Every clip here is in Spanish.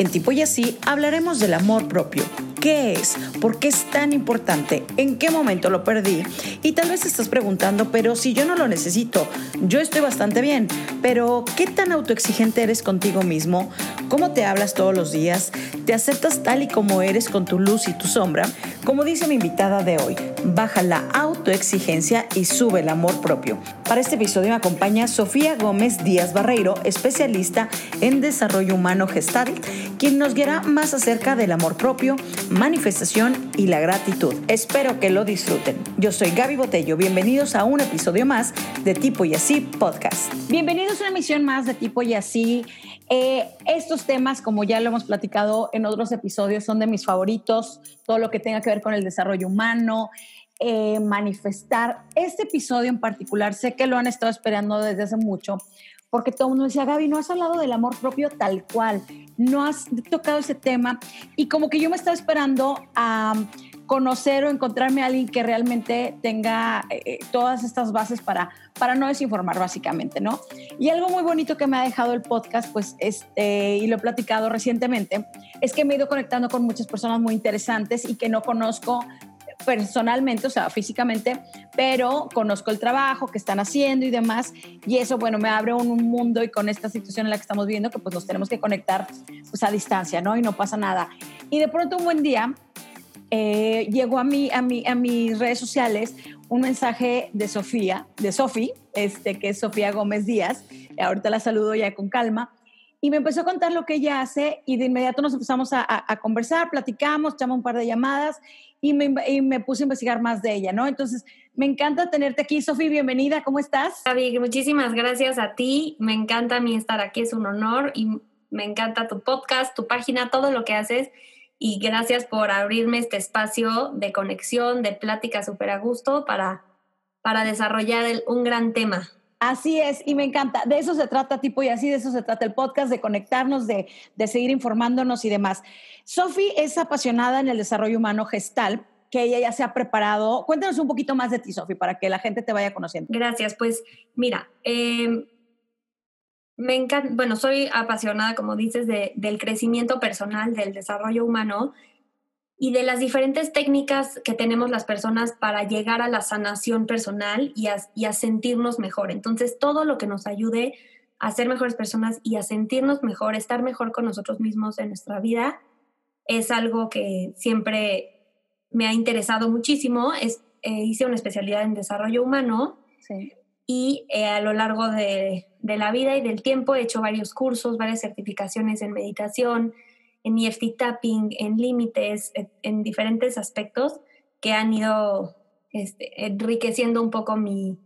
En Tipo y Así hablaremos del amor propio. ¿Qué es? ¿Por qué es tan importante? ¿En qué momento lo perdí? Y tal vez estás preguntando, pero si yo no lo necesito, yo estoy bastante bien, pero ¿qué tan autoexigente eres contigo mismo? ¿Cómo te hablas todos los días? ¿Te aceptas tal y como eres con tu luz y tu sombra? Como dice mi invitada de hoy, baja la autoexigencia y sube el amor propio. Para este episodio me acompaña Sofía Gómez Díaz Barreiro, especialista en desarrollo humano gestal, quien nos guiará más acerca del amor propio, manifestación y la gratitud. Espero que lo disfruten. Yo soy Gaby Botello, bienvenidos a un episodio más de Tipo y Así Podcast. Bienvenidos a una emisión más de Tipo y Así. Eh, estos temas, como ya lo hemos platicado en otros episodios, son de mis favoritos, todo lo que tenga que ver con el desarrollo humano, eh, manifestar. Este episodio en particular, sé que lo han estado esperando desde hace mucho, porque todo el mundo decía, Gaby, no has hablado del amor propio tal cual, no has tocado ese tema. Y como que yo me estaba esperando a conocer o encontrarme a alguien que realmente tenga eh, eh, todas estas bases para, para no desinformar, básicamente, ¿no? Y algo muy bonito que me ha dejado el podcast, pues, este, y lo he platicado recientemente, es que me he ido conectando con muchas personas muy interesantes y que no conozco personalmente, o sea, físicamente, pero conozco el trabajo que están haciendo y demás, y eso, bueno, me abre un, mundo y con esta situación en la que estamos viviendo, que pues nos tenemos que conectar pues a distancia, ¿no? Y no pasa nada. Y de pronto un buen día eh, llegó a, mí, a, mí, a mis redes sociales un mensaje de Sofía, de Sofi, este, que es Sofía Gómez Díaz, ahorita la saludo ya con calma, y me empezó a contar lo que ella hace y de inmediato nos empezamos a, a, conversar, platicamos, echamos un par de llamadas y me, y me, puse a investigar más de ella, ¿no? Entonces, me encanta tenerte aquí. Sofía, bienvenida, ¿cómo estás? Javi, muchísimas gracias a ti. Me encanta a mí estar aquí, es un honor y me encanta tu podcast, tu página, todo lo que haces. Y gracias por abrirme este espacio de conexión, de plática súper a gusto para, para desarrollar un gran tema. Así es, y me encanta. De eso se trata, tipo, y así de eso se trata el podcast, de conectarnos, de, de seguir informándonos y demás. Sofi es apasionada en el desarrollo humano gestal, que ella ya se ha preparado. Cuéntanos un poquito más de ti, Sofi, para que la gente te vaya conociendo. Gracias, pues mira, eh, me encanta, bueno, soy apasionada, como dices, de, del crecimiento personal, del desarrollo humano y de las diferentes técnicas que tenemos las personas para llegar a la sanación personal y a, sentirnos mejor. Entonces, todo lo que nos ayude a ser mejores personas y a sentirnos mejor, estar mejor con nosotros mismos en nuestra vida, es algo que siempre me ha interesado muchísimo. Es, eh, hice una especialidad en desarrollo humano y eh, a lo largo de, de, la vida y del tiempo he hecho varios cursos, varias certificaciones en meditación, en EFT tapping, en límites, en diferentes aspectos que han ido este, enriqueciendo un poco mi,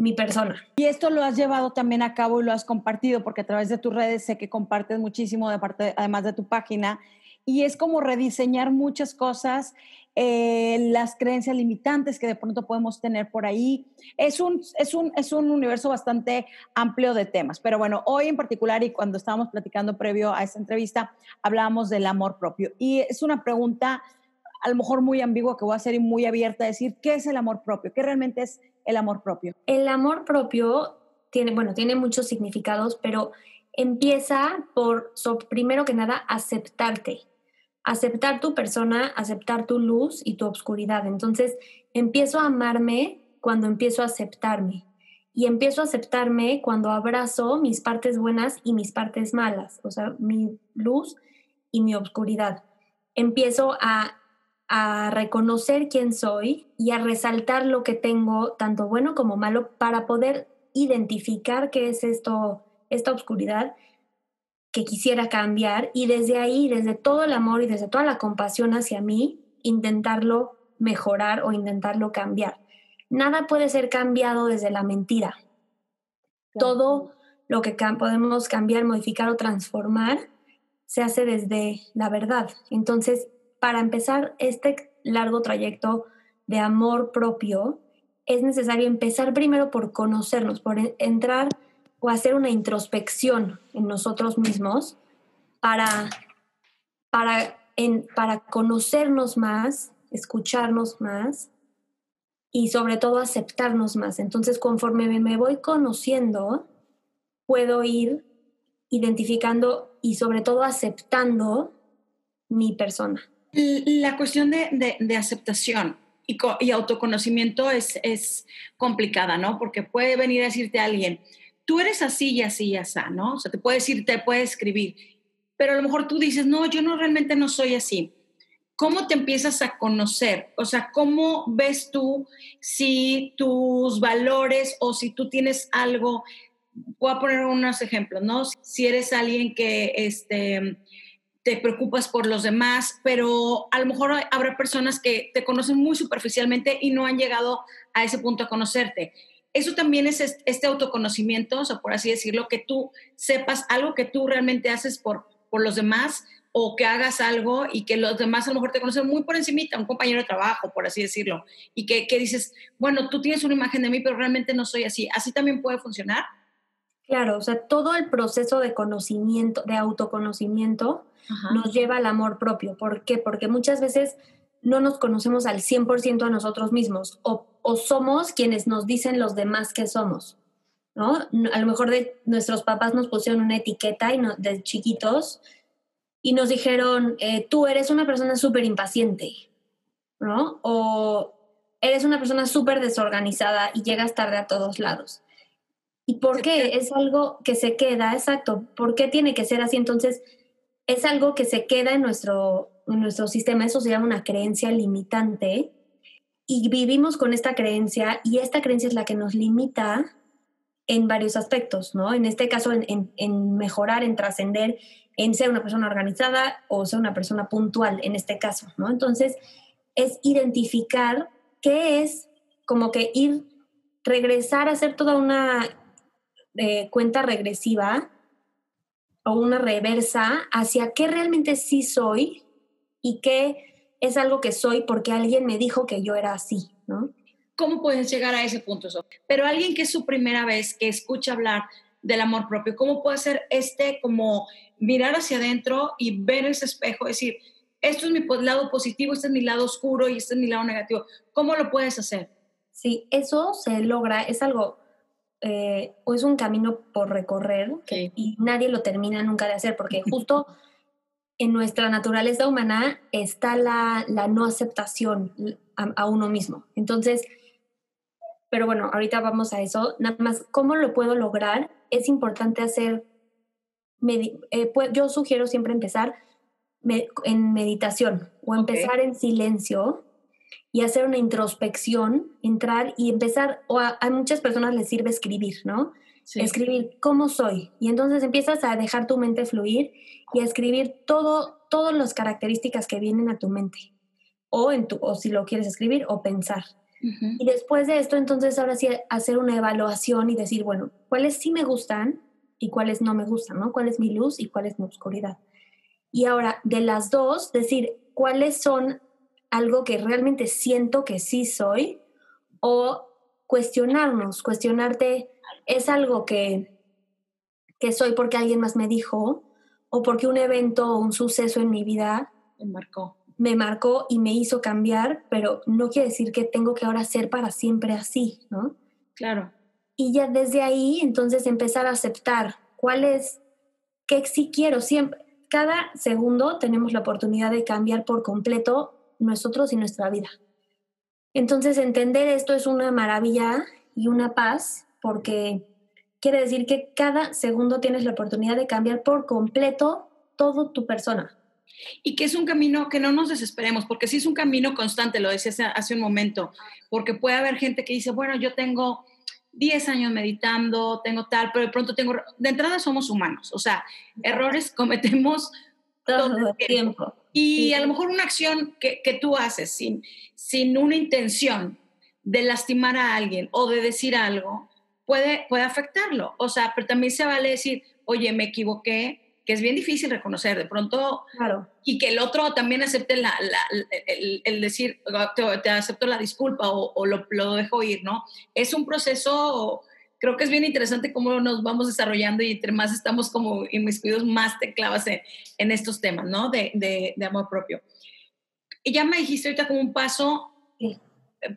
mi persona. Y esto lo has llevado también a cabo y lo has compartido, porque a través de tus redes sé que compartes muchísimo, además de tu página, y es como rediseñar muchas cosas, eh, las creencias limitantes que de pronto podemos tener por ahí. Es un, es, un, es un universo bastante amplio de temas, pero bueno, hoy en particular y cuando estábamos platicando previo a esta entrevista, hablábamos del amor propio. Y es una pregunta a lo mejor muy ambigua que voy a hacer y muy abierta a decir, ¿qué es el amor propio? ¿Qué realmente es el amor propio? El amor propio tiene, bueno, tiene muchos significados, pero empieza por, primero que nada, aceptarte aceptar tu persona, aceptar tu luz y tu obscuridad. Entonces, empiezo a amarme cuando empiezo a aceptarme. Y empiezo a aceptarme cuando abrazo mis partes buenas y mis partes malas, o sea, mi luz y mi obscuridad. Empiezo a, a reconocer quién soy y a resaltar lo que tengo, tanto bueno como malo, para poder identificar qué es esto, esta obscuridad que quisiera cambiar y desde ahí, desde todo el amor y desde toda la compasión hacia mí, intentarlo mejorar o intentarlo cambiar. Nada puede ser cambiado desde la mentira. Todo lo que podemos cambiar, modificar o transformar se hace desde la verdad. Entonces, para empezar este largo trayecto de amor propio, es necesario empezar primero por conocernos, por entrar o hacer una introspección en nosotros mismos para, para, para conocernos más, escucharnos más y sobre todo aceptarnos más. Entonces, conforme me voy conociendo, puedo ir identificando y sobre todo aceptando mi persona. La cuestión de, de, aceptación y, y, autoconocimiento es, es complicada, ¿no? Porque puede venir a decirte a alguien, tú eres así y así y así, ¿no? O sea, te puede decir, te puede escribir, pero a lo mejor tú dices, no, yo no realmente no soy así. ¿Cómo te empiezas a conocer? O sea, ¿cómo ves tú si tus valores o si tú tienes algo? Voy a poner unos ejemplos, ¿no? Si eres alguien que este, te preocupas por los demás, pero a lo mejor habrá personas que te conocen muy superficialmente y no han llegado a ese punto a conocerte. Eso también es este autoconocimiento, o sea, por así decirlo, que tú sepas algo que tú realmente haces por, por los demás o que hagas algo y que los demás a lo mejor te conocen muy por encimita, un compañero de trabajo, por así decirlo, y que, que, dices, bueno, tú tienes una imagen de mí, pero realmente no soy así. ¿Así también puede funcionar? Claro, o sea, todo el proceso de conocimiento, de autoconocimiento, nos lleva al amor propio. ¿Por qué? Porque muchas veces no nos conocemos al 100% a nosotros mismos o, o, somos quienes nos dicen los demás que somos. ¿no? A lo mejor de, nuestros papás nos pusieron una etiqueta y no, de chiquitos y nos dijeron, eh, tú eres una persona súper impaciente, ¿no? O eres una persona súper desorganizada y llegas tarde a todos lados. ¿Y por qué? Es algo que se queda, exacto. ¿Por qué tiene que ser así? Entonces, es algo que se queda en nuestro, en nuestro sistema, eso se llama una creencia limitante. Y vivimos con esta creencia y esta creencia es la que nos limita en varios aspectos, ¿no? En este caso, en, en mejorar, en trascender, en ser una persona organizada o ser una persona puntual, en este caso, ¿no? Entonces, es identificar qué es como que ir, regresar a hacer toda una eh, cuenta regresiva o una reversa hacia qué realmente sí soy y qué es algo que soy porque alguien me dijo que yo era así, ¿no? ¿Cómo puedes llegar a ese punto? Pero alguien que es su primera vez, que escucha hablar del amor propio, ¿cómo puede ser este como mirar hacia adentro y ver ese espejo, decir, esto es mi lado positivo, este es mi lado oscuro y este es mi lado negativo? ¿Cómo lo puedes hacer? Sí, eso se logra, es algo, eh, o es un camino por recorrer y nadie lo termina nunca de hacer, porque justo en nuestra naturaleza humana está la, la no aceptación a, a uno mismo. Entonces, pero bueno, ahorita vamos a eso. Nada más, ¿cómo lo puedo lograr? Es importante hacer, eh, yo sugiero siempre empezar en meditación o empezar en silencio y hacer una introspección, entrar y empezar, o a, muchas personas les sirve escribir, ¿no? Escribir cómo soy. Y entonces empiezas a dejar tu mente fluir y a escribir todo, todas las características que vienen a tu mente. O, en tu, o si lo quieres escribir o pensar. Y después de esto, entonces ahora sí hacer una evaluación y decir, bueno, cuáles sí me gustan y cuáles no me gustan, ¿no? ¿Cuál es mi luz y cuál es mi oscuridad? Y ahora, de las dos, decir cuáles son algo que realmente siento que sí soy o cuestionarnos, cuestionarte, ¿es algo que, que soy porque alguien más me dijo o porque un evento o un suceso en mi vida me marcó? me marcó y me hizo cambiar, pero no quiere decir que tengo que ahora ser para siempre así, ¿no? Claro. Y ya desde ahí, entonces empezar a aceptar cuál es, qué sí quiero siempre. Cada segundo tenemos la oportunidad de cambiar por completo nosotros y nuestra vida. Entonces entender esto es una maravilla y una paz porque quiere decir que cada segundo tienes la oportunidad de cambiar por completo todo tu persona. Y que es un camino que no nos desesperemos, porque sí es un camino constante, lo decía hace, un momento, porque puede haber gente que dice, bueno, yo tengo 10 años meditando, tengo tal, pero de pronto tengo, de entrada somos humanos, o sea, errores cometemos todo, el tiempo. Y a lo mejor una acción que, que tú haces sin, sin una intención de lastimar a alguien o de decir algo, puede, puede afectarlo. O sea, pero también se vale decir, oye, me equivoqué, que es bien difícil reconocer de pronto claro. y que el otro también acepte la, el, decir, te, acepto la disculpa o, lo, lo, dejo ir, ¿no? Es un proceso, creo que es bien interesante cómo nos vamos desarrollando y entre más estamos como inmiscuidos, más te clavas en, en estos temas, ¿no? De, de, de, amor propio. Y ya me dijiste ahorita como un paso,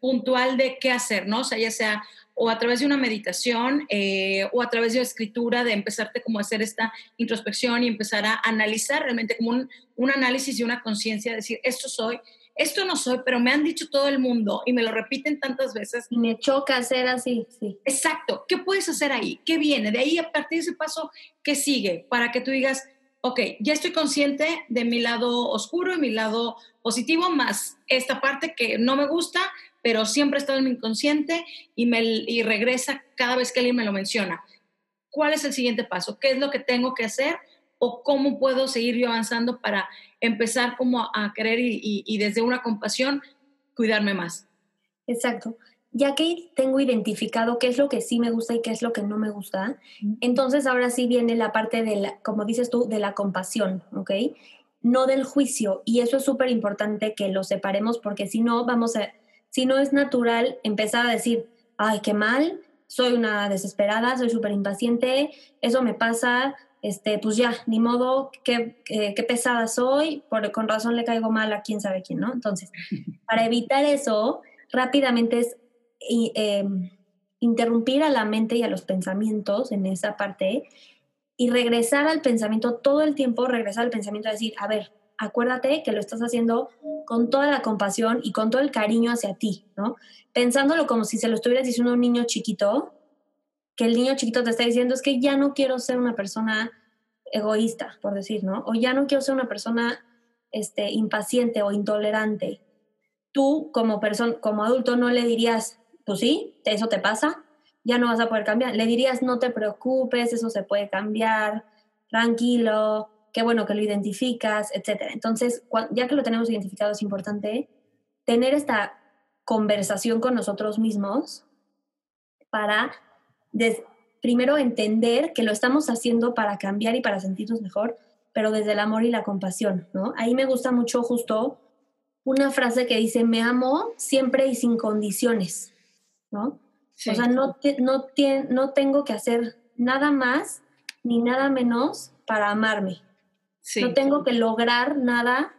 puntual de qué hacer, ¿no? O sea, ya sea o a través de una meditación eh, o a través de escritura, de empezarte como a hacer esta introspección y empezar a analizar realmente como un, un análisis y una conciencia, decir, esto soy, esto no soy, pero me han dicho todo el mundo y me lo repiten tantas veces. Y me choca hacer así, sí. Exacto. ¿Qué puedes hacer ahí? ¿Qué viene? De ahí, a partir de ese paso, ¿qué sigue? Para que tú digas, ok, ya estoy consciente de mi lado oscuro y mi lado positivo, más esta parte que no me gusta, pero siempre ha estado en mi inconsciente y, me, y regresa cada vez que alguien me lo menciona. ¿Cuál es el siguiente paso? ¿Qué es lo que tengo que hacer? ¿O cómo puedo seguir yo avanzando para empezar como a querer y, desde una compasión cuidarme más. Exacto. Ya que tengo identificado qué es lo que sí me gusta y qué es lo que no me gusta, entonces ahora sí viene la parte de la, como dices tú, de la compasión, ¿ok? No del juicio. Y eso es súper importante que lo separemos porque si no, vamos a, si no es natural empezar a decir, ay, qué mal, soy una desesperada, soy súper impaciente, eso me pasa, este, pues ya, ni modo, qué, qué, pesada soy, por, con razón le caigo mal a quién sabe quién, ¿no? Entonces, para evitar eso, rápidamente es em, interrumpir a la mente y a los pensamientos en esa parte y regresar al pensamiento todo el tiempo, regresar al pensamiento y decir, a ver, acuérdate que lo estás haciendo con toda la compasión y con todo el cariño hacia ti, ¿no? Pensándolo como si se lo estuvieras diciendo a un niño chiquito, que el niño chiquito te está diciendo es que ya no quiero ser una persona egoísta, por decir, ¿no? O ya no quiero ser una persona este, impaciente o intolerante. Tú, como persona, como adulto, no le dirías, pues sí, eso te pasa, ya no vas a poder cambiar. Le dirías, no te preocupes, eso se puede cambiar, tranquilo, qué bueno que lo identificas, etc. Entonces, ya que lo tenemos identificado, es importante tener esta conversación con nosotros mismos para primero entender que lo estamos haciendo para cambiar y para sentirnos mejor, pero desde el amor y la compasión, ¿no? Ahí me gusta mucho justo una frase que dice, me amo siempre y sin condiciones, ¿no? O sea, no, no, no tengo que hacer nada más ni nada menos para amarme. No tengo que lograr nada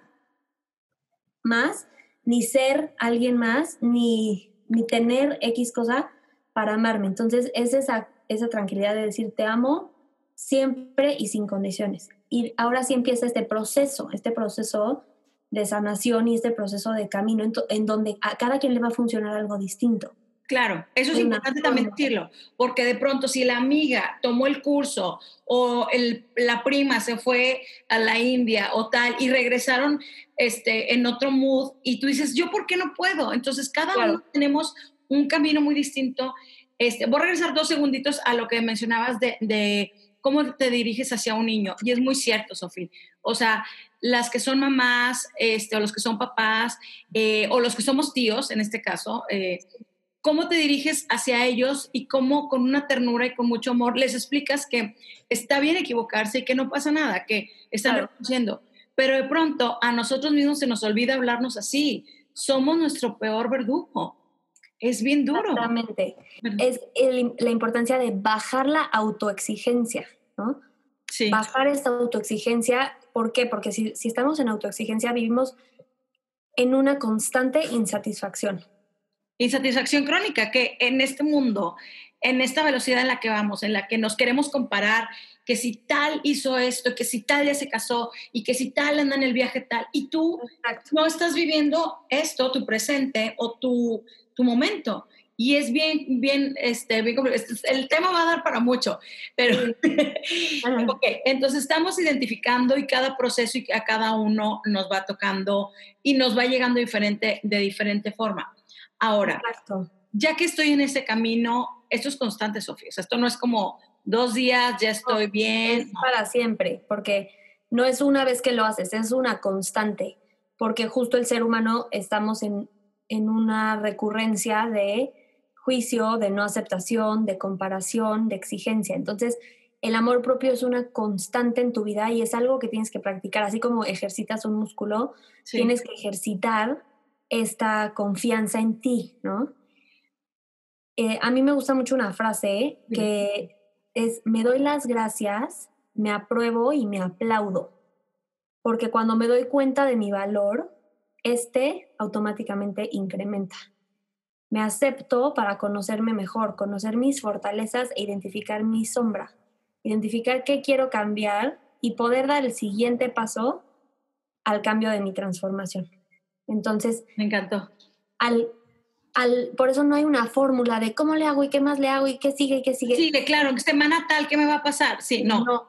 más, ni ser alguien más, ni, ni tener X cosa para amarme. Entonces, es esa, esa tranquilidad de decir, te amo siempre y sin condiciones. Y ahora sí empieza este proceso, este proceso de sanación y este proceso de camino en, donde a cada quien le va a funcionar algo distinto. Claro, eso es importante también decirlo, porque de pronto si la amiga tomó el curso o el, la prima se fue a la India o tal y regresaron este, en otro mood y tú dices, ¿yo por qué no puedo? Entonces cada uno tenemos un camino muy distinto. Este, voy a regresar dos segunditos a lo que mencionabas de, cómo te diriges hacia un niño. Y es muy cierto, Sofía. O sea, las que son mamás, este, o los que son papás, eh, o los que somos tíos, en este caso, eh, cómo te diriges hacia ellos y cómo con una ternura y con mucho amor les explicas que está bien equivocarse y que no pasa nada, que están reconociendo. Pero de pronto a nosotros mismos se nos olvida hablarnos así. Somos nuestro peor verdugo. Es bien duro. Exactamente. Es la importancia de bajar la autoexigencia, ¿no? Sí. Bajar esta autoexigencia, ¿por qué? Porque si, si estamos en autoexigencia vivimos en una constante insatisfacción. Insatisfacción crónica, que en este mundo, en esta velocidad en la que vamos, en la que nos queremos comparar, que si tal hizo esto, que si tal ya se casó y que si tal anda en el viaje tal, y tú no estás viviendo esto, tu presente o tu tu momento. Y es bien, bien, este, bien el tema va a dar para mucho, pero, ok, entonces estamos identificando y cada proceso y a cada uno nos va tocando y nos va llegando diferente, de diferente forma. Ahora, ya que estoy en ese camino, esto es constante, Sofía, esto no es como dos días, ya estoy bien. Es para siempre, porque no es una vez que lo haces, es una constante, porque justo el ser humano estamos en en una recurrencia de juicio, de no aceptación, de comparación, de exigencia. Entonces, el amor propio es una constante en tu vida y es algo que tienes que practicar, así como ejercitas un músculo, tienes que ejercitar esta confianza en ti, ¿no? Eh, a mí me gusta mucho una frase que es, me doy las gracias, me apruebo y me aplaudo, porque cuando me doy cuenta de mi valor, este automáticamente incrementa. Me acepto para conocerme mejor, conocer mis fortalezas e identificar mi sombra. Identificar qué quiero cambiar y poder dar el siguiente paso al cambio de mi transformación. Entonces, me encantó. Al, al, por eso no hay una fórmula de cómo le hago y qué más le hago y qué sigue y qué sigue. Sigue, claro, en semana tal, ¿qué me va a pasar? Sí, no. no.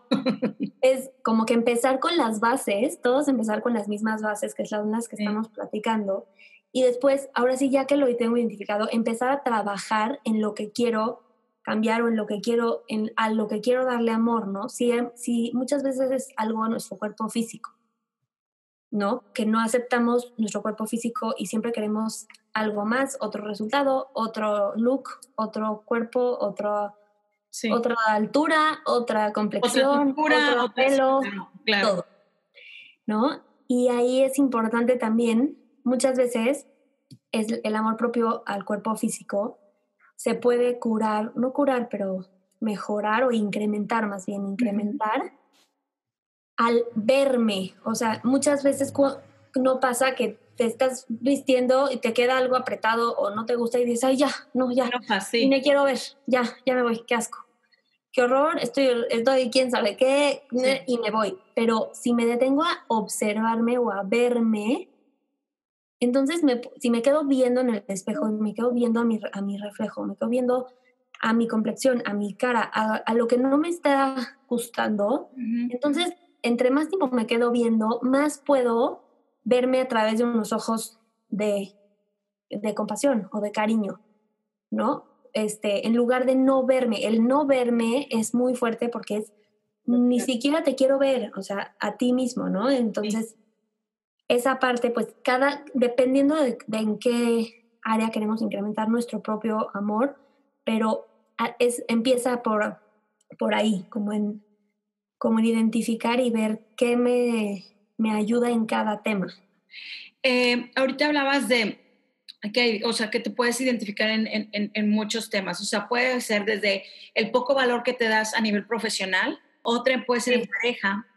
es como que empezar con las bases, todos empezar con las mismas bases, que son las que estamos platicando, y después, ahora sí, ya que lo tengo identificado, empezar a trabajar en lo que quiero cambiar o en lo que quiero, en, a lo que quiero darle amor, ¿no? Si, si muchas veces es algo a nuestro cuerpo físico, ¿no? Que no aceptamos nuestro cuerpo físico y siempre queremos algo más, otro resultado, otro look, otro cuerpo, otro, otra altura, otra complexión, otro pelo, todo, ¿no? Y ahí es importante también muchas veces es el amor propio al cuerpo físico. Se puede curar, no curar, pero mejorar o incrementar, más bien incrementar, al verme. O sea, muchas veces no pasa que te estás vistiendo y te queda algo apretado o no te gusta y dices, ay, ya, no, ya, y me quiero ver, ya, ya me voy, qué asco. Qué horror, estoy, estoy quién sabe qué, y me voy. Pero si me detengo a observarme o a verme, entonces, si me quedo viendo en el espejo, me quedo viendo a mi, a mi reflejo, me quedo viendo a mi complexión, a mi cara, a, lo que no me está gustando, entonces, entre más tiempo me quedo viendo, más puedo verme a través de unos ojos de, de compasión o de cariño, ¿no? Este, en lugar de no verme, el no verme es muy fuerte porque es ni siquiera te quiero ver, o sea, a ti mismo, ¿no? Entonces, esa parte, pues cada, dependiendo de, en qué área queremos incrementar nuestro propio amor, pero es, empieza por, por ahí, como en, como en identificar y ver qué me, me ayuda en cada tema. Eh, ahorita hablabas de que, o sea, que te puedes identificar en, en, en, muchos temas. O sea, puede ser desde el poco valor que te das a nivel profesional, otra puede ser en pareja,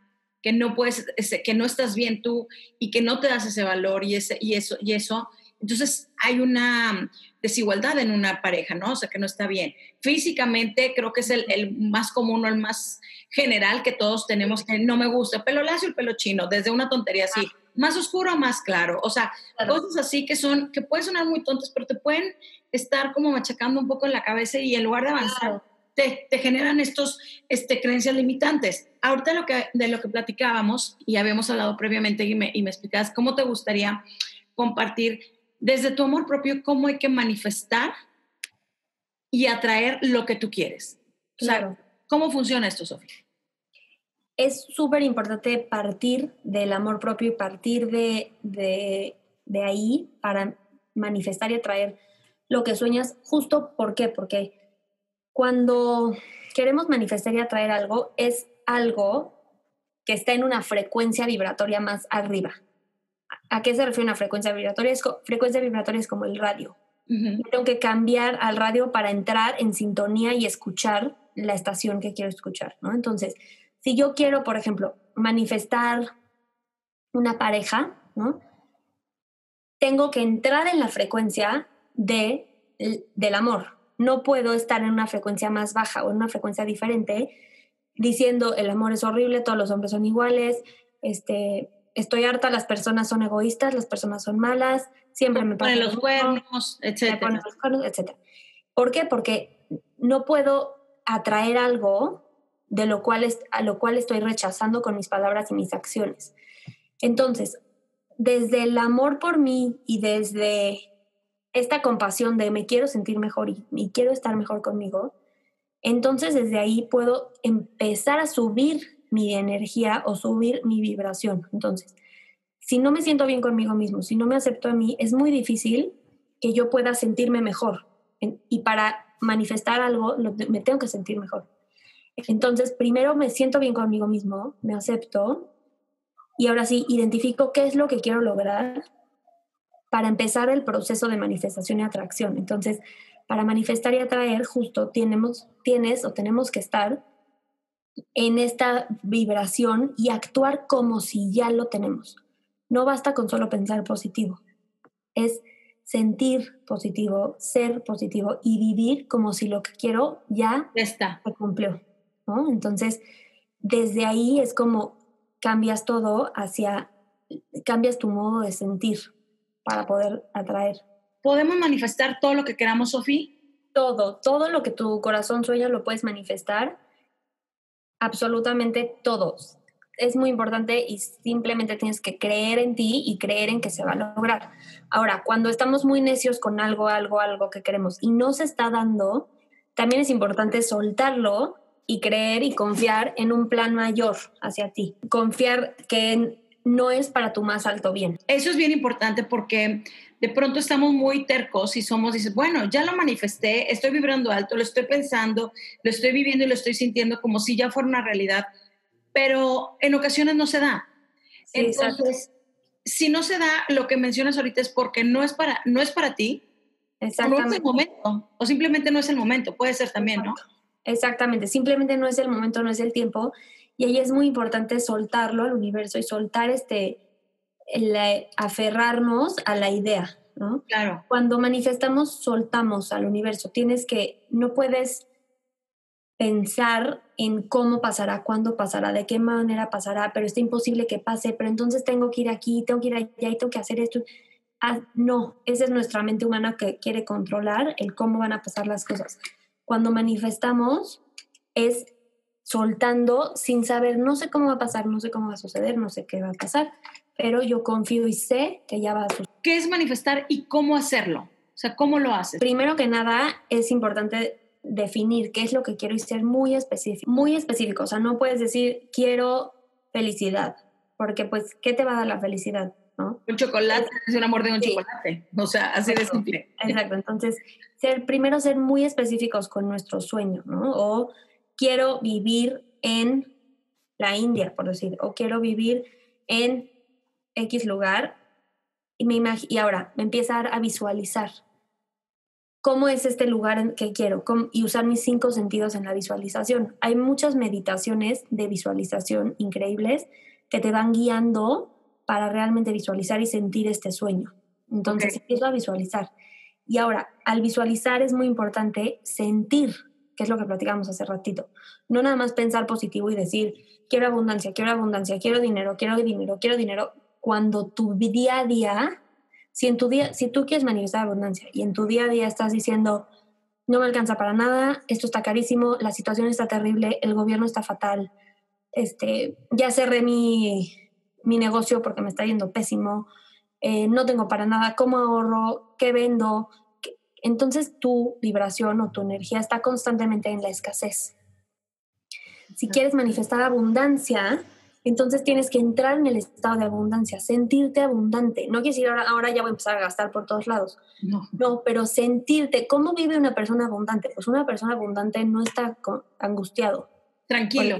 que no puedes, que no estás bien tú y que no te das ese valor y, ese, y eso, y eso. Entonces hay una desigualdad en una pareja, ¿no? O sea, que no está bien. Físicamente creo que es el, el más común o el más general que todos tenemos, que no me gusta, pelo lacio, el pelo chino, desde una tontería así, más oscuro o más claro. O sea, cosas así que son, que pueden sonar muy tontas, pero te pueden estar como machacando un poco en la cabeza y en lugar de avanzar, te, generan estos este, creencias limitantes. Ahorita lo que, de lo que platicábamos, y habíamos hablado previamente y me, y me explicas cómo te gustaría compartir desde tu amor propio cómo hay que manifestar y atraer lo que tú quieres. Claro. ¿Cómo funciona esto, Sofía? Es súper importante partir del amor propio y partir de, de, de, ahí para manifestar y atraer lo que sueñas. Justo, ¿por qué? Porque cuando queremos manifestar y atraer algo, es algo que está en una frecuencia vibratoria más arriba. ¿A qué se refiere una frecuencia vibratoria? Es frecuencia vibratoria es como el radio. Tengo que cambiar al radio para entrar en sintonía y escuchar la estación que quiero escuchar, ¿no? Entonces, si yo quiero, por ejemplo, manifestar una pareja, ¿no? Tengo que entrar en la frecuencia de, del amor, no puedo estar en una frecuencia más baja o en una frecuencia diferente diciendo el amor es horrible, todos los hombres son iguales, este, estoy harta, las personas son egoístas, las personas son malas, siempre me ponen los cuernos, etcétera. ¿Por qué? Porque no puedo atraer algo de lo cual a lo cual estoy rechazando con mis palabras y mis acciones. Entonces, desde el amor por mí y desde esta compasión de me quiero sentir mejor y, quiero estar mejor conmigo, entonces desde ahí puedo empezar a subir mi energía o subir mi vibración. Entonces, si no me siento bien conmigo mismo, si no me acepto a mí, es muy difícil que yo pueda sentirme mejor. Y para manifestar algo, me tengo que sentir mejor. Entonces, primero me siento bien conmigo mismo, me acepto y ahora sí, identifico qué es lo que quiero lograr para empezar el proceso de manifestación y atracción. Entonces, para manifestar y atraer, justo tenemos, tienes o tenemos que estar en esta vibración y actuar como si ya lo tenemos. No basta con solo pensar positivo. Es sentir positivo, ser positivo y vivir como si lo que quiero ya está. se cumplió. ¿no? Entonces, desde ahí es como cambias todo hacia, cambias tu modo de sentir para poder atraer. ¿Podemos manifestar todo lo que queramos, Sofía? Todo, todo lo que tu corazón sueña lo puedes manifestar. Absolutamente todos es muy importante y simplemente tienes que creer en ti y creer en que se va a lograr. Ahora, cuando estamos muy necios con algo, algo, algo que queremos y no se está dando, también es importante soltarlo y creer y confiar en un plan mayor hacia ti. Confiar que no es para tu más alto bien. Eso es bien importante porque de pronto estamos muy tercos y somos, dices, bueno, ya lo manifesté, estoy vibrando alto, lo estoy pensando, lo estoy viviendo y lo estoy sintiendo como si ya fuera una realidad pero en ocasiones no se da. Entonces, si no se da, lo que mencionas ahorita es porque no es para, no es para ti, no es el momento, o simplemente no es el momento, puede ser también, ¿no? Exactamente, simplemente no es el momento, no es el tiempo, y ahí es muy importante soltarlo al universo y soltar este, aferrarnos a la idea, ¿no? Claro. Cuando manifestamos, soltamos al universo. Tienes que, no puedes pensar en cómo pasará, cuándo pasará, de qué manera pasará, pero está imposible que pase, pero entonces tengo que ir aquí, tengo que ir allá y tengo que hacer esto. Ah, no, esa es nuestra mente humana que quiere controlar el cómo van a pasar las cosas. Cuando manifestamos es soltando sin saber, no sé cómo va a pasar, no sé cómo va a suceder, no sé qué va a pasar, pero yo confío y sé que ya va a suceder. ¿Qué es manifestar y cómo hacerlo? O sea, ¿cómo lo haces? Primero que nada, es importante definir qué es lo que quiero y ser muy específico, muy específico. O sea, no puedes decir quiero felicidad, porque pues, ¿qué te va a dar la felicidad? ¿no? Un chocolate es un amor de un chocolate. O sea, así de simple. Exacto. Entonces, ser, primero ser muy específicos con nuestro sueño, ¿no? O quiero vivir en la India, por decir, o quiero vivir en X lugar. Y, me y ahora me empieza a visualizar, cómo es este lugar en que quiero y usar mis cinco sentidos en la visualización. Hay muchas meditaciones de visualización increíbles que te van guiando para realmente visualizar y sentir este sueño. Entonces empiezo a visualizar. Y ahora, al visualizar es muy importante sentir, que es lo que platicamos hace ratito. No nada más pensar positivo y decir, quiero abundancia, quiero abundancia, quiero dinero, quiero dinero, quiero dinero. Cuando tu día a día si en tu día, si tú quieres manifestar abundancia y en tu día a día estás diciendo, no me alcanza para nada, esto está carísimo, la situación está terrible, el gobierno está fatal, este, ya cerré mi, mi negocio porque me está yendo pésimo, eh, no tengo para nada, ¿cómo ahorro? ¿Qué vendo? Entonces tu vibración o tu energía está constantemente en la escasez. Si quieres manifestar abundancia, entonces tienes que entrar en el estado de abundancia, sentirte abundante. No quieres decir ahora, ahora ya voy a empezar a gastar por todos lados. No. No, pero sentirte. ¿Cómo vive una persona abundante? Pues una persona abundante no está angustiado. Tranquilo.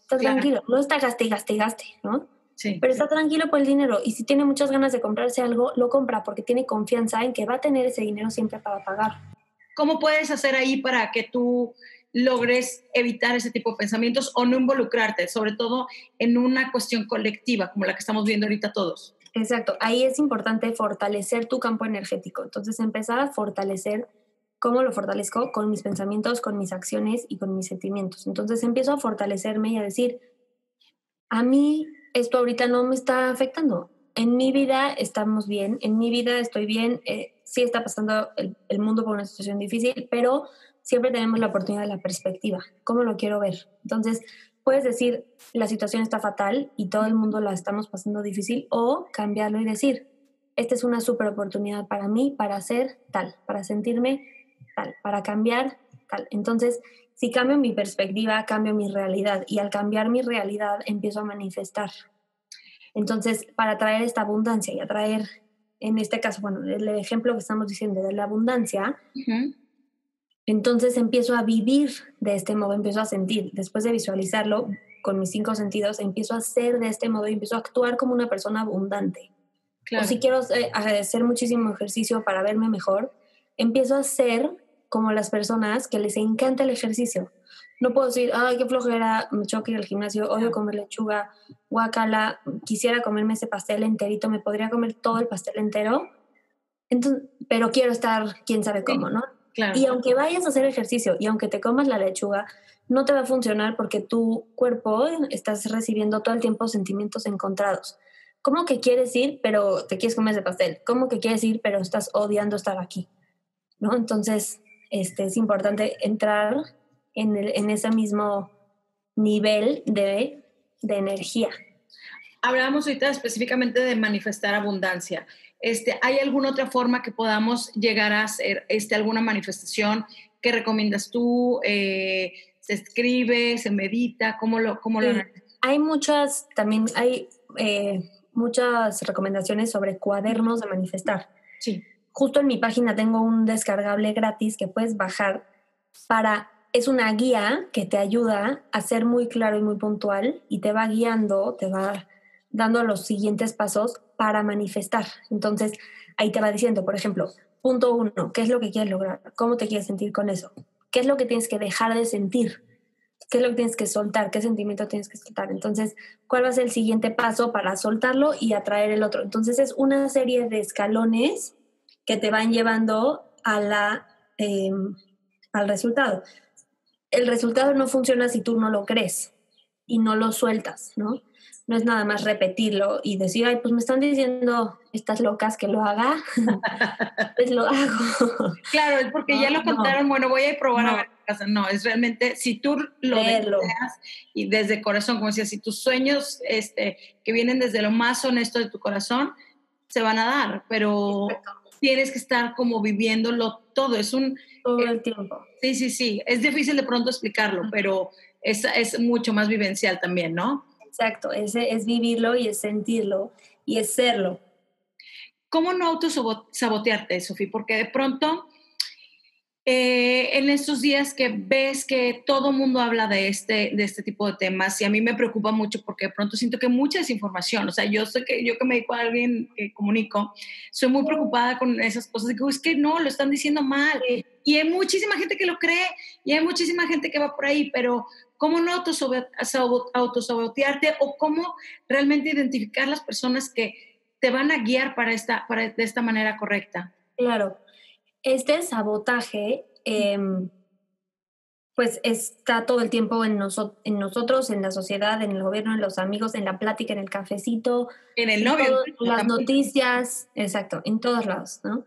Está tranquilo. No está gaste y gaste y gaste, ¿no? Sí. Pero está tranquilo por el dinero. Y si tiene muchas ganas de comprarse algo, lo compra porque tiene confianza en que va a tener ese dinero siempre para pagar. ¿Cómo puedes hacer ahí para que tú logres evitar ese tipo de pensamientos o no involucrarte, sobre todo en una cuestión colectiva como la que estamos viendo ahorita todos. Exacto, ahí es importante fortalecer tu campo energético. Entonces, empezar a fortalecer, ¿cómo lo fortalezco? Con mis pensamientos, con mis acciones y con mis sentimientos. Entonces, empiezo a fortalecerme y a decir, a mí esto ahorita no me está afectando. En mi vida estamos bien, en mi vida estoy bien, eh, sí está pasando el, el mundo por una situación difícil, pero siempre tenemos la oportunidad de la perspectiva, cómo lo quiero ver. Entonces, puedes decir, la situación está fatal y todo el mundo la estamos pasando difícil, o cambiarlo y decir, esta es una super oportunidad para mí, para hacer tal, para sentirme tal, para cambiar tal. Entonces, si cambio mi perspectiva, cambio mi realidad y al cambiar mi realidad empiezo a manifestar. Entonces, para traer esta abundancia y atraer, en este caso, bueno, el ejemplo que estamos diciendo de la abundancia, entonces empiezo a vivir de este modo, empiezo a sentir, después de visualizarlo con mis cinco sentidos, empiezo a ser de este modo y empiezo a actuar como una persona abundante. O si quiero eh, hacer muchísimo ejercicio para verme mejor, empiezo a ser como las personas que les encanta el ejercicio. No puedo decir, ay, qué flojera, me choque ir al gimnasio, odio comer lechuga, guacala, quisiera comerme ese pastel enterito, me podría comer todo el pastel entero, Entonces, pero quiero estar quién sabe cómo, ¿no? Y aunque vayas a hacer ejercicio y aunque te comas la lechuga, no te va a funcionar porque tu cuerpo estás recibiendo todo el tiempo sentimientos encontrados. ¿Cómo que quieres ir, pero te quieres comer ese pastel? ¿Cómo que quieres ir, pero estás odiando estar aquí? ¿No? Entonces, este, es importante entrar en, el, en ese mismo nivel de, de energía. Hablábamos ahorita específicamente de manifestar abundancia. Este, ¿Hay alguna otra forma que podamos llegar a hacer este, alguna manifestación que recomiendas tú? Eh, ¿Se escribe, se medita? ¿Cómo lo, cómo lo Hay muchas, también hay eh, muchas recomendaciones sobre cuadernos de manifestar. Sí. Justo en mi página tengo un descargable gratis que puedes bajar para es una guía que te ayuda a ser muy claro y muy puntual y te va guiando, te va dando los siguientes pasos para manifestar. Entonces, ahí te va diciendo, por ejemplo, punto uno, ¿qué es lo que quieres lograr? ¿Cómo te quieres sentir con eso? ¿Qué es lo que tienes que dejar de sentir? ¿Qué es lo que tienes que soltar? ¿Qué sentimiento tienes que soltar? Entonces, ¿cuál va a ser el siguiente paso para soltarlo y atraer el otro? Entonces, es una serie de escalones que te van llevando a la, em, al resultado. El resultado no funciona si tú no lo crees y no lo sueltas, ¿no? no es nada más repetirlo y decir, ay, pues me están diciendo estas locas que lo haga, pues lo hago. Claro, es porque ya lo contaron, bueno, voy a probar a ver. No, es realmente, si tú lo deseas y desde corazón, como decía, si tus sueños este, que vienen desde lo más honesto de tu corazón, se van a dar, pero tienes que estar como viviéndolo todo, es un... Todo el tiempo. Sí, sí, sí, es difícil de pronto explicarlo, pero es, es mucho más vivencial también, ¿no? Exacto, es, es vivirlo y es sentirlo y es serlo. ¿Cómo no autosabotearte, Sofía? Porque de pronto, eh, en estos días que ves que todo mundo habla de este, de este tipo de temas, y a mí me preocupa mucho porque de pronto siento que mucha desinformación, o sea, yo sé que yo que me dedico a alguien que comunico, soy muy preocupada con esas cosas, digo, es que no, lo están diciendo mal, y hay muchísima gente que lo cree, y hay muchísima gente que va por ahí, pero cómo no autosabotearte o cómo realmente identificar las personas que te van a guiar para esta, para, de esta manera correcta. Claro, este sabotaje em, pues está todo el tiempo en, en nosotros, en la sociedad, en el gobierno, en los amigos, en la plática, en el cafecito, en el novio, en las noticias, exacto, en todos lados, ¿no?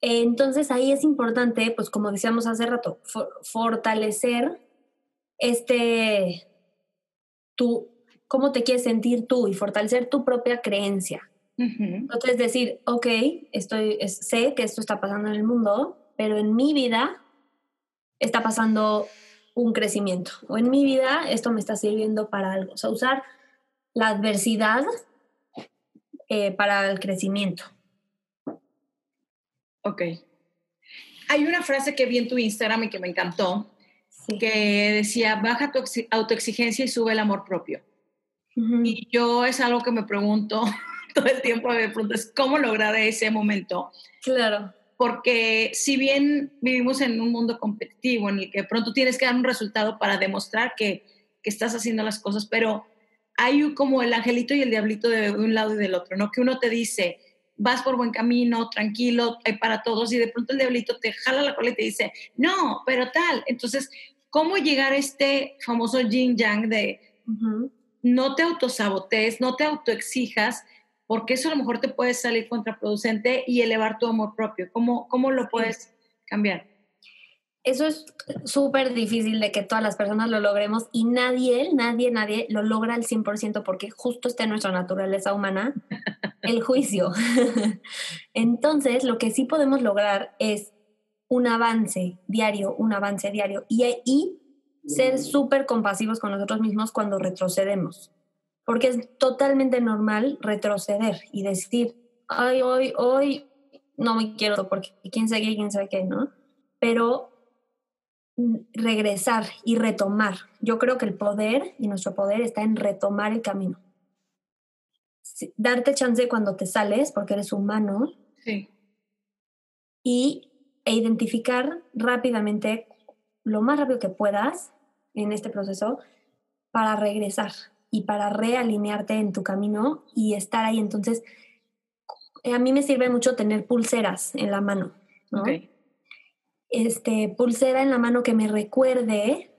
Entonces ahí es importante, pues como decíamos hace rato, fortalecer este, tú, cómo te quieres sentir tú y fortalecer tu propia creencia. Entonces decir, ok, estoy, sé que esto está pasando en el mundo, pero en mi vida está pasando un crecimiento o en mi vida esto me está sirviendo para algo. O sea, usar la adversidad eh, para el crecimiento. Ok. Hay una frase que vi en tu Instagram y que me encantó, que decía, baja tu autoexigencia y sube el amor propio. Y yo es algo que me pregunto todo el tiempo, me pregunto, es cómo lograr ese momento. Claro. Porque si bien vivimos en un mundo competitivo en el que pronto tienes que dar un resultado para demostrar que, que estás haciendo las cosas, pero hay como el angelito y el diablito de un lado y del otro, ¿no? Que uno te dice, vas por buen camino, tranquilo, hay para todos, y de pronto el diablito te jala la cola y te dice, no, pero tal. Entonces, cómo llegar a este famoso yin yang de no te autosabotees, no te autoexijas, porque eso a lo mejor te puede salir contraproducente y elevar tu amor propio. ¿Cómo, cómo lo puedes cambiar? Eso es súper difícil de que todas las personas lo logremos y nadie, nadie, nadie lo logra al 100% porque justo está en nuestra naturaleza humana el juicio. Entonces, lo que sí podemos lograr es un avance diario, un avance diario y, y ser súper compasivos con nosotros mismos cuando retrocedemos. Porque es totalmente normal retroceder y decir, ay, hoy, hoy no me quiero porque quién sabe qué, quién sabe qué, ¿no? Pero regresar y retomar. Yo creo que el poder y nuestro poder está en retomar el camino. Darte chance cuando te sales, porque eres humano. Sí. Y e identificar rápidamente, lo más rápido que puedas en este proceso, para regresar y para realinearte en tu camino y estar ahí. Entonces, eh, a mí me sirve mucho tener pulseras en la mano, ¿no? Este, pulsera en la mano que me recuerde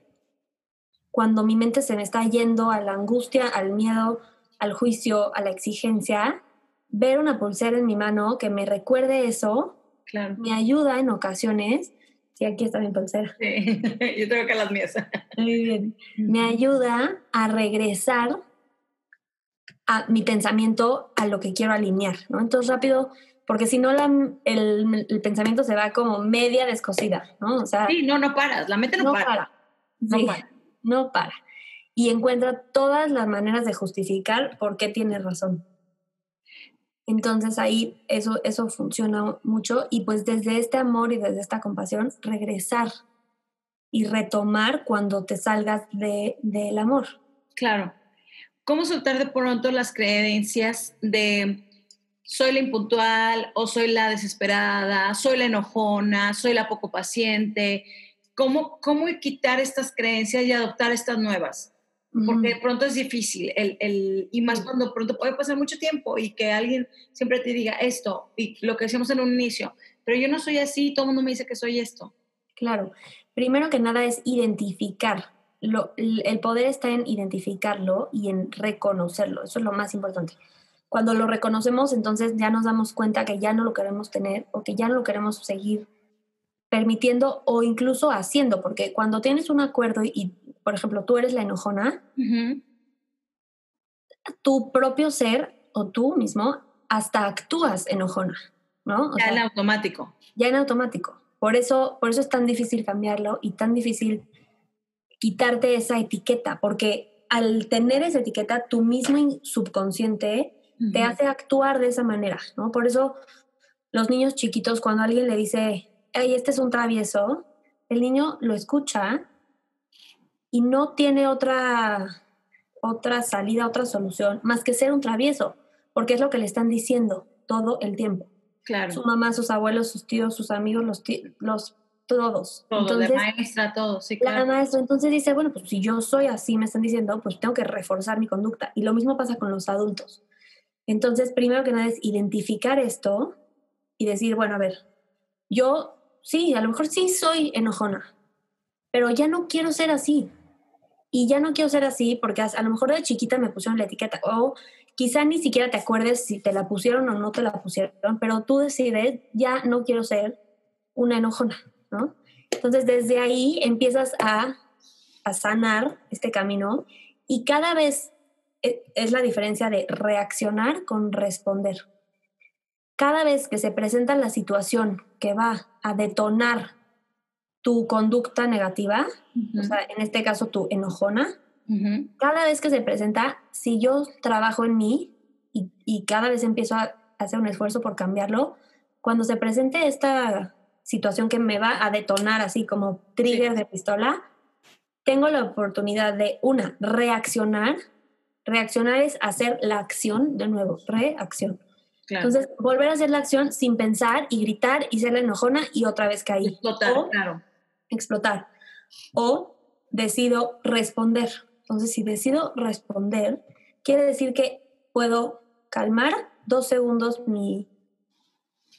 cuando mi mente se me está yendo a la angustia, al miedo, al juicio, a la exigencia, ver una pulsera en mi mano que me recuerde eso, claro. me ayuda en ocasiones. Sí, aquí está mi pulsera. Sí. Yo tengo que las mías. Muy bien. Me ayuda a regresar a mi pensamiento a lo que quiero alinear, ¿no? Entonces rápido, porque si no el, el, pensamiento se va como media descosida, ¿no? O sea, sí, no, no paras, la mente no, para. No para. No para. Y encuentra todas las maneras de justificar por qué tiene razón. Entonces ahí eso, eso funciona mucho y pues desde este amor y desde esta compasión regresar y retomar cuando te salgas de, del amor. Claro. ¿Cómo soltar de pronto las creencias de soy la impuntual o soy la desesperada, soy la enojona, soy la poco paciente? ¿Cómo, cómo quitar estas creencias y adoptar estas nuevas? Porque de pronto es difícil, el, el, y más cuando pronto puede pasar mucho tiempo y que alguien siempre te diga esto, y lo que decíamos en un inicio, pero yo no soy así, todo el mundo me dice que soy esto. Claro, primero que nada es identificar, lo, el poder está en identificarlo y en reconocerlo, eso es lo más importante. Cuando lo reconocemos, entonces ya nos damos cuenta que ya no lo queremos tener o que ya no lo queremos seguir permitiendo o incluso haciendo, porque cuando tienes un acuerdo y, por ejemplo, tú eres la enojona, tu propio ser o tú mismo hasta actúas enojona, ¿no? ya en automático. Ya en automático. Por eso, por eso es tan difícil cambiarlo y tan difícil quitarte esa etiqueta, porque al tener esa etiqueta, tu mismo subconsciente te hace actuar de esa manera, ¿no? Por eso los niños chiquitos, cuando alguien le dice, ay, este es un travieso, el niño lo escucha y no tiene otra, otra salida, otra solución, más que ser un travieso, porque es lo que le están diciendo todo el tiempo. Claro. Su mamá, sus abuelos, sus tíos, sus amigos, los, los todos. Todo, la maestra, todo, sí, claro. La maestra, entonces dice, bueno, pues si yo soy así, me están diciendo, pues tengo que reforzar mi conducta. Y lo mismo pasa con los adultos. Entonces, primero que nada es identificar esto y decir, bueno, a ver, yo sí, a lo mejor sí soy enojona, pero ya no quiero ser así. Y ya no quiero ser así porque a, lo mejor de chiquita me pusieron la etiqueta o quizá ni siquiera te acuerdes si te la pusieron o no te la pusieron, pero tú decides, ya no quiero ser una enojona, ¿no? Entonces desde ahí empiezas a, a sanar este camino y cada vez e, es la diferencia de reaccionar con responder cada vez que se presenta la situación que va a detonar tu conducta negativa, o sea, en este caso tu enojona, cada vez que se presenta, si yo trabajo en mí y, cada vez empiezo a hacer un esfuerzo por cambiarlo, cuando se presente esta situación que me va a detonar así como trigger de pistola, tengo la oportunidad de, una, reaccionar. Reaccionar es hacer la acción de nuevo, reacción. Entonces, volver a hacer la acción sin pensar y gritar y ser la enojona y otra vez caer. Explotar, claro. Explotar. O decido responder. Entonces, si decido responder, quiere decir que puedo calmar dos segundos mi,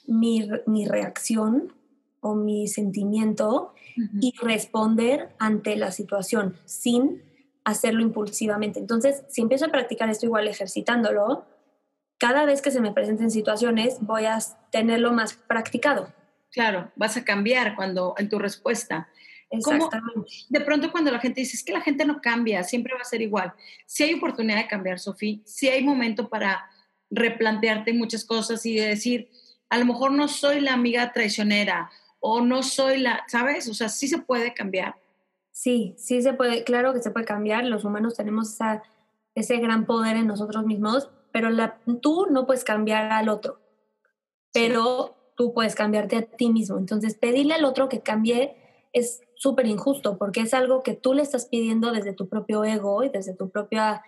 mi, reacción o mi sentimiento y responder ante la situación sin hacerlo impulsivamente. Entonces, si empiezo a practicar esto igual ejercitándolo, cada vez que se me presenten situaciones voy a tenerlo más practicado. Claro, vas a cambiar cuando en tu respuesta. Exactamente. de pronto cuando la gente dice, es que la gente no cambia, siempre va a ser igual. Si hay oportunidad de cambiar, Sofía, si hay momento para replantearte muchas cosas y de decir, a lo mejor no soy la amiga traicionera o no soy la, ¿sabes? O sea, sí se puede cambiar. Sí, sí se puede, claro que se puede cambiar. Los humanos tenemos esa, ese gran poder en nosotros mismos pero la, tú no puedes cambiar al otro, pero tú puedes cambiarte a ti mismo. Entonces, pedirle al otro que cambie es súper injusto porque es algo que tú le estás pidiendo desde tu propio ego y desde tu propia,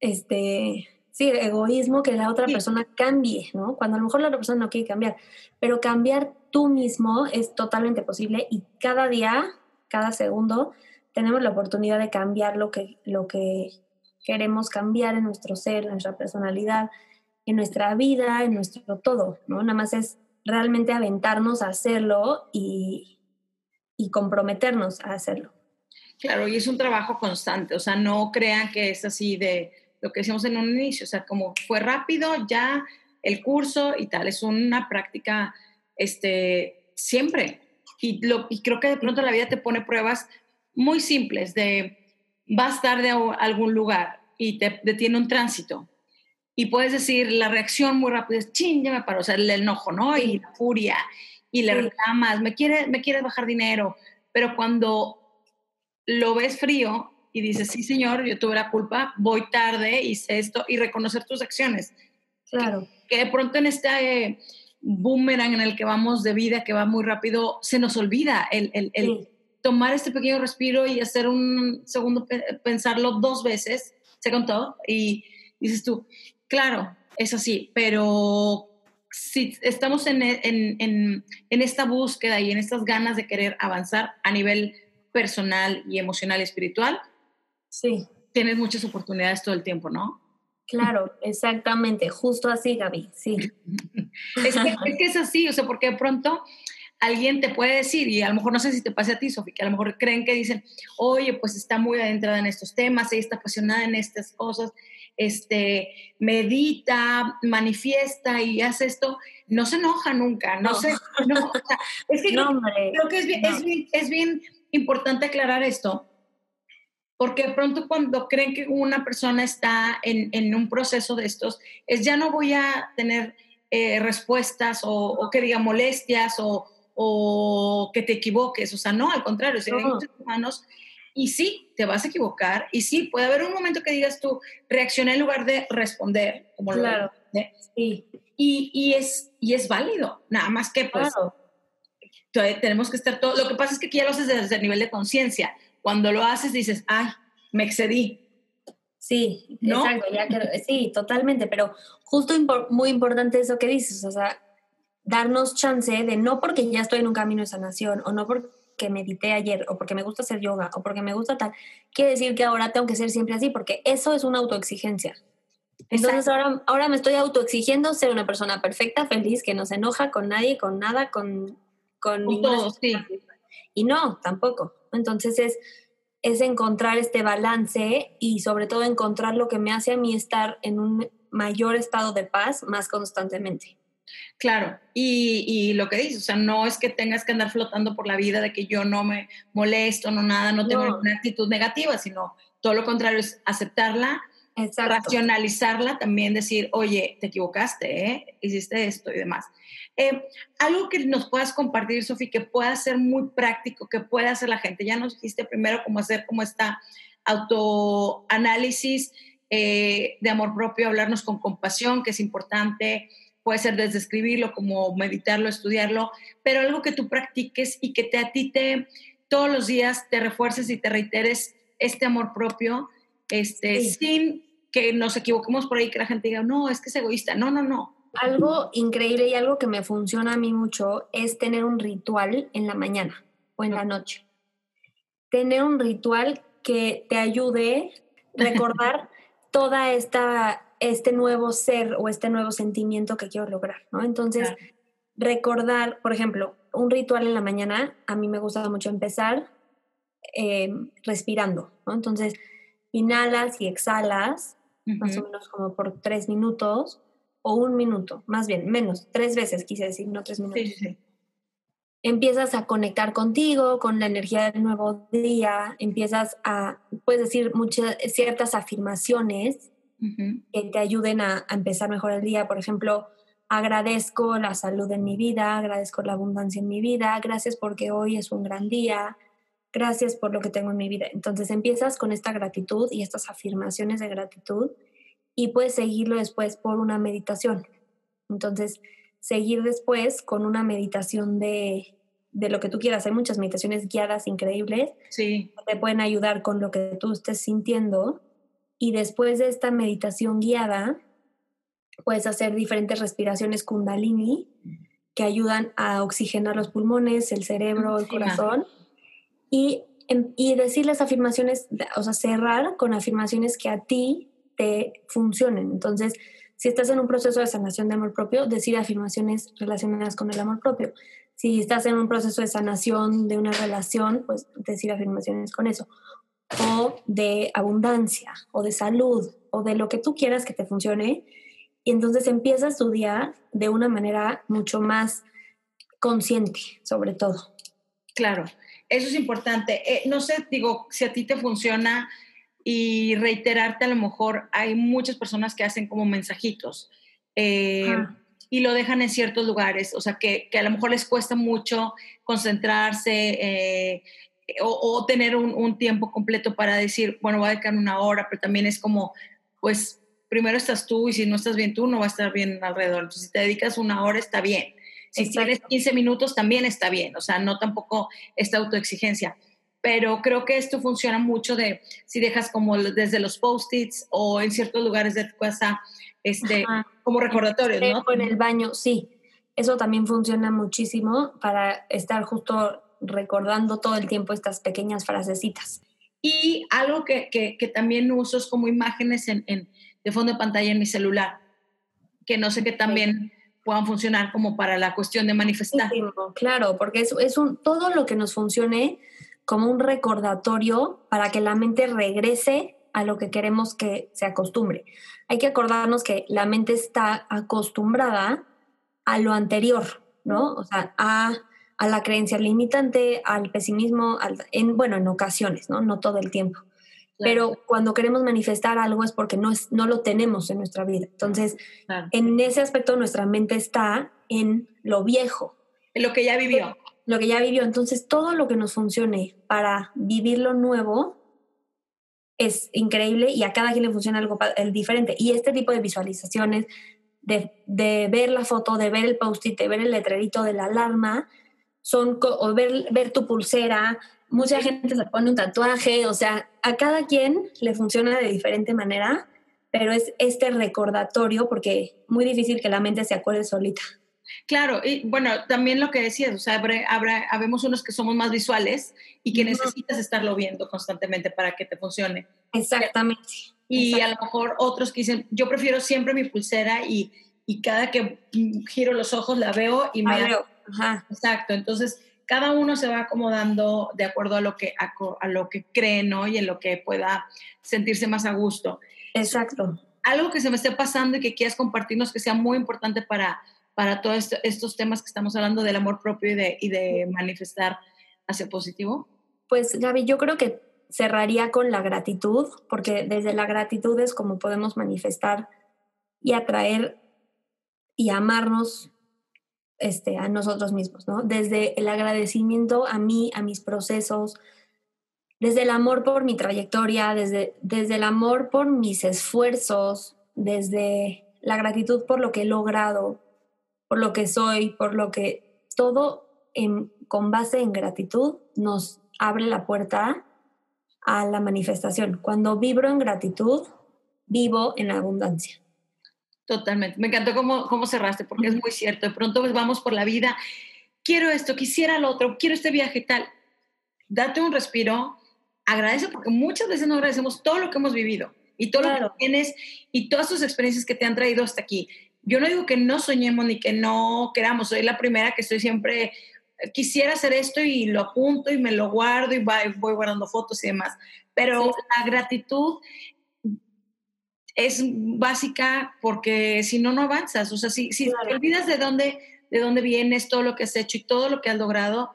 este, sí, egoísmo que la otra persona cambie, ¿no? Cuando a lo mejor la otra persona no quiere cambiar, pero cambiar tú mismo es totalmente posible y cada día, cada segundo, tenemos la oportunidad de cambiar lo que, lo que queremos cambiar en nuestro ser, en nuestra personalidad. En nuestra vida, en nuestro todo, ¿no? Nada más es realmente aventarnos a hacerlo y, y comprometernos a hacerlo. Claro, y es un trabajo constante, o sea, no crean que es así de lo que decíamos en un inicio, o sea, como fue rápido, ya el curso y tal, es una práctica este, siempre. Y, lo, y creo que de pronto la vida te pone pruebas muy simples de vas tarde a algún lugar y te detiene un tránsito y puedes decir la reacción muy rápida es, ching, ya me paró, o sea, el enojo, ¿no? Y la furia, y le reclamas, me quieres, me quieres bajar dinero, pero cuando lo ves frío y dices, sí, señor, yo tuve la culpa, voy tarde, hice esto, y reconocer tus acciones. Claro. Que, de pronto en este boomerang en el que vamos de vida, que va muy rápido, se nos olvida el, el, el tomar este pequeño respiro y hacer un segundo, pensarlo dos veces, se contó, y dices tú, Claro, eso sí, pero si estamos en, esta búsqueda y en estas ganas de querer avanzar a nivel personal y emocional y espiritual, sí. tienes muchas oportunidades todo el tiempo, ¿no? Claro, exactamente, justo así, Gaby, sí. es, que, es, que, es así, o sea, porque de pronto alguien te puede decir, y a lo mejor no sé si te pase a ti, Sofía, que a lo mejor creen que dicen, oye, pues está muy adentrada en estos temas, ella está apasionada en estas cosas, este, medita, manifiesta y hace esto, no se enoja nunca, no, se, no, es que creo, que es bien, es, bien, importante aclarar esto, porque de pronto cuando creen que una persona está en, un proceso de estos, es ya no voy a tener eh, respuestas o, que diga molestias o, o, que te equivoques, o sea, no, al contrario, hay muchos humanos y sí, te vas a equivocar. Y sí, puede haber un momento que digas tú, reaccioné en lugar de responder, como claro. lo sí. y, y, es, y es válido. Nada más que, pues, tenemos que estar todo. Lo que pasa es que aquí ya lo haces desde el nivel de conciencia. Cuando lo haces, dices, ay, me excedí. Sí, exacto, ya sí, totalmente, pero justo muy importante eso que dices, o sea, darnos chance de no porque ya estoy en un camino de sanación o no porque que medité ayer o porque me gusta hacer yoga o porque me gusta tal, quiere decir que ahora tengo que ser siempre así, porque eso es una autoexigencia. Entonces ahora, ahora me estoy autoexigiendo ser una persona perfecta, feliz, que no se enoja con nadie, con nada, con... Con, todos, sí. Y no, tampoco. Entonces es, es encontrar este balance y sobre todo encontrar lo que me hace a mí estar en un mayor estado de paz más constantemente. Claro, y, lo que dices, o sea, no es que tengas que andar flotando por la vida de que yo no me molesto, no nada, no tengo ninguna actitud negativa, sino todo lo contrario es aceptarla, racionalizarla, también decir, oye, te equivocaste, ¿eh? hiciste esto y demás. Eh, algo que nos puedas compartir, Sofi, que pueda ser muy práctico, que pueda hacer la gente. Ya nos dijiste primero cómo hacer como esta autoanálisis eh, de amor propio, hablarnos con compasión, que es importante, puede ser desde escribirlo, como meditarlo, estudiarlo, pero algo que tú practiques y que te, a ti te todos los días te refuerces y te reiteres este amor propio, este, sin que nos equivoquemos por ahí, que la gente diga, no, es que es egoísta. No, no, no. Algo increíble y algo que me funciona a mí mucho es tener un ritual en la mañana o en la noche. Tener un ritual que te ayude a recordar toda esta este nuevo ser o este nuevo sentimiento que quiero lograr, ¿no? Entonces, recordar, por ejemplo, un ritual en la mañana, a mí me gusta mucho empezar eh, respirando, ¿no? Entonces, inhalas y exhalas, más o menos como por tres minutos o un minuto, más bien, menos, tres veces quise decir, no tres minutos. Empiezas a conectar contigo, con la energía del nuevo día, empiezas a, puedes decir muchas, ciertas afirmaciones que te ayuden a, empezar mejor el día. Por ejemplo, agradezco la salud en mi vida, agradezco la abundancia en mi vida, gracias porque hoy es un gran día, gracias por lo que tengo en mi vida. Entonces empiezas con esta gratitud y estas afirmaciones de gratitud y puedes seguirlo después por una meditación. Entonces, seguir después con una meditación de, de lo que tú quieras. Hay muchas meditaciones guiadas increíbles sí. que te pueden ayudar con lo que tú estés sintiendo y después de esta meditación guiada, puedes hacer diferentes respiraciones kundalini que ayudan a oxigenar los pulmones, el cerebro, el corazón. Y, y decir las afirmaciones, o sea, cerrar con afirmaciones que a ti te funcionen. Entonces, Si estás en un proceso de sanación de amor propio, decir afirmaciones relacionadas con el amor propio. Si estás en un proceso de sanación de una relación, pues decir afirmaciones con eso. O de abundancia, o de salud, o de lo que tú quieras que te funcione. Y entonces empiezas tu día de una manera mucho más consciente, sobre todo. Claro, eso es importante. Eh, no sé, digo, si a ti te funciona y reiterarte, a lo mejor hay muchas personas que hacen como mensajitos. Eh, y lo dejan en ciertos lugares, o sea, que, que a lo mejor les cuesta mucho concentrarse eh, o, tener un, un, tiempo completo para decir, bueno, voy a dedicar una hora, pero también es como, pues, primero estás tú y si no estás bien tú, no va a estar bien alrededor. Entonces, si te dedicas una hora, está bien. Si tienes 15 minutos, también está bien, o sea, no tampoco esta autoexigencia. Pero creo que esto funciona mucho de si dejas como desde los post-its o en ciertos lugares de tu casa este, como recordatorios, ¿no? En el baño, sí. Eso también funciona muchísimo para estar justo recordando todo el tiempo estas pequeñas frasecitas. Y algo que, que, también uso es como imágenes en, en, de fondo de pantalla en mi celular, que no sé que también puedan funcionar como para la cuestión de manifestar. claro, porque es, es un, todo lo que nos funcione como un recordatorio para que la mente regrese a lo que queremos que se acostumbre. Hay que acordarnos que la mente está acostumbrada a lo anterior, ¿no? O sea, a, a la creencia limitante, al pesimismo, en, bueno, en ocasiones, ¿no? No todo el tiempo. Pero cuando queremos manifestar algo es porque no, es, no lo tenemos en nuestra vida. Entonces, en ese aspecto nuestra mente está en lo viejo. En lo que ya vivió. Lo que ya vivió. Entonces, todo lo que nos funcione para vivir lo nuevo es increíble y a cada quien le funciona algo diferente. Y este tipo de visualizaciones, de, de ver la foto, de ver el post-it, de ver el letrerito de la alarma, son, o ver, ver tu pulsera, mucha gente se pone un tatuaje, o sea, a cada quien le funciona de diferente manera, pero es este recordatorio porque muy difícil que la mente se acuerde solita. Claro, y bueno, también lo que decías, o sea, habrá, habemos unos que somos más visuales y que necesitas estarlo viendo constantemente para que te funcione. Exactamente. Y a lo mejor otros que dicen, yo prefiero siempre mi pulsera y, y cada que giro los ojos la veo y me... Veo. Ajá. Exacto, entonces cada uno se va acomodando de acuerdo a lo que, a, lo que cree, ¿no? Y en lo que pueda sentirse más a gusto. Exacto. Algo que se me esté pasando y que quieras compartirnos que sea muy importante para, para todos estos temas que estamos hablando del amor propio y de, y de manifestar hacia positivo. Pues Gaby, yo creo que cerraría con la gratitud, porque desde la gratitud es como podemos manifestar y atraer y amarnos este, a nosotros mismos, ¿no? Desde el agradecimiento a mí, a mis procesos, desde el amor por mi trayectoria, desde, desde el amor por mis esfuerzos, desde la gratitud por lo que he logrado, por lo que soy, por lo que todo con base en gratitud nos abre la puerta a la manifestación. Cuando vibro en gratitud, vivo en abundancia. Totalmente. Me encantó cómo, cómo cerraste, porque es muy cierto. De pronto pues, vamos por la vida, quiero esto, quisiera lo otro, quiero este viaje tal. Date un respiro, agradece, porque muchas veces no agradecemos todo lo que hemos vivido y todo lo que tienes y todas tus experiencias que te han traído hasta aquí. Yo no digo que no soñemos ni que no queramos, soy la primera que estoy siempre, quisiera hacer esto y lo apunto y me lo guardo y voy guardando fotos y demás. Pero la gratitud es básica porque si no, no avanzas. O sea, si, si te olvidas de dónde, de dónde vienes, todo lo que has hecho y todo lo que has logrado,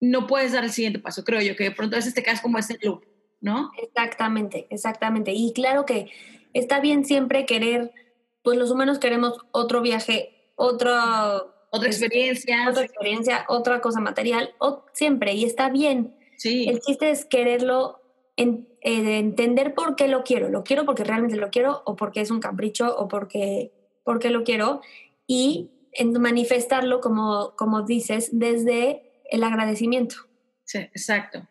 no puedes dar el siguiente paso, creo yo, que de pronto a veces te quedas como ese loop, ¿no? Exactamente, exactamente. Y claro que está bien siempre querer, pues los humanos queremos otro viaje, otro... Otra experiencia. Otra experiencia, otra cosa material, o, siempre, y está bien. Sí. El chiste es quererlo en, eh, entender por qué lo quiero. Lo quiero porque realmente lo quiero o porque es un capricho o porque, porque lo quiero y en manifestarlo, como, como dices, desde el agradecimiento. Sí, exacto.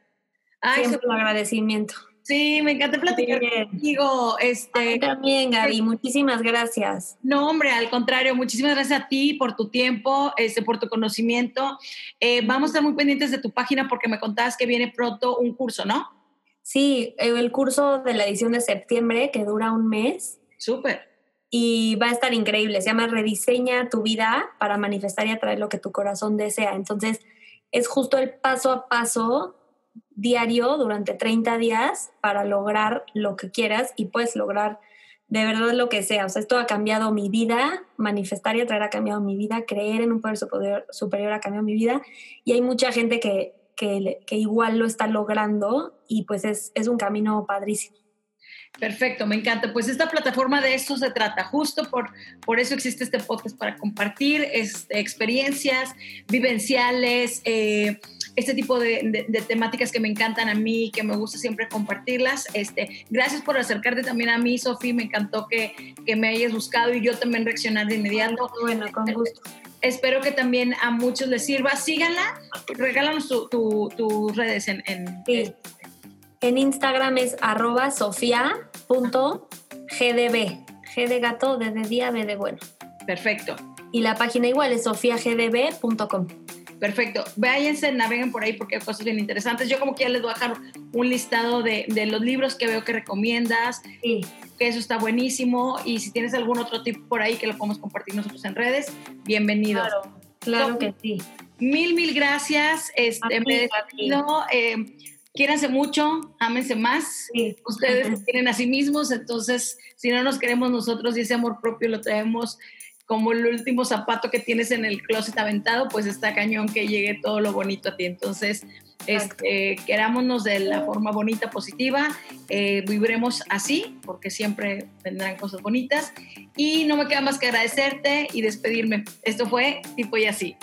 Siempre el agradecimiento. Sí, me encanta platicar contigo. Este, también, Gaby, muchísimas gracias. No, hombre, al contrario, muchísimas gracias a ti por tu tiempo, este, por tu conocimiento. Eh, vamos a estar muy pendientes de tu página porque me contabas que viene pronto un curso, ¿no? Sí, el curso de la edición de septiembre que dura un mes. Súper. y va a estar increíble. Se llama Rediseña tu vida para manifestar y atraer lo que tu corazón desea. Entonces, es justo el paso a paso diario durante 30 días para lograr lo que quieras y puedes lograr de verdad lo que sea. O sea, esto ha cambiado mi vida, manifestar y atraer ha cambiado mi vida, creer en un poder superior, superior ha cambiado mi vida y hay mucha gente que, que, que igual lo está logrando y pues es, es un camino padrísimo. Perfecto, me encanta. Pues esta plataforma de esto se trata, justo por, por eso existe este podcast para compartir este, experiencias vivenciales, eh, este tipo de, temáticas que me encantan a mí, que me gusta siempre compartirlas. Este, gracias por acercarte también a mí, Sofía, me encantó que, que, me hayas buscado y yo también reaccionar de inmediato. Bueno, con gusto. Espero que también a muchos les sirva. Síganla, regálanos tus tu, redes en... en sí. En Instagram es arroba sofia.gdb. G de gato, D de día, B de bueno. Perfecto. Y la página igual es sofiagdb.com. Perfecto. Váyanse, naveguen por ahí porque hay cosas bien interesantes. Yo como que ya les voy a dejar un listado de, de los libros que veo que recomiendas. Sí. Que eso está buenísimo. Y si tienes algún otro tip por ahí que lo podemos compartir nosotros en redes, bienvenido. Claro, claro que sí. Mil, mil gracias. Este, me despido. Eh, quiéranse mucho, ámense más. Ustedes quieren a sí mismos, entonces si no nos queremos nosotros y ese amor propio lo traemos como el último zapato que tienes en el closet aventado, pues está cañón que llegue todo lo bonito a ti. Entonces, este, querámonos de la forma bonita, positiva, eh, viviremos así, porque siempre vendrán cosas bonitas. Y no me queda más que agradecerte y despedirme. Esto fue Tipo y Así.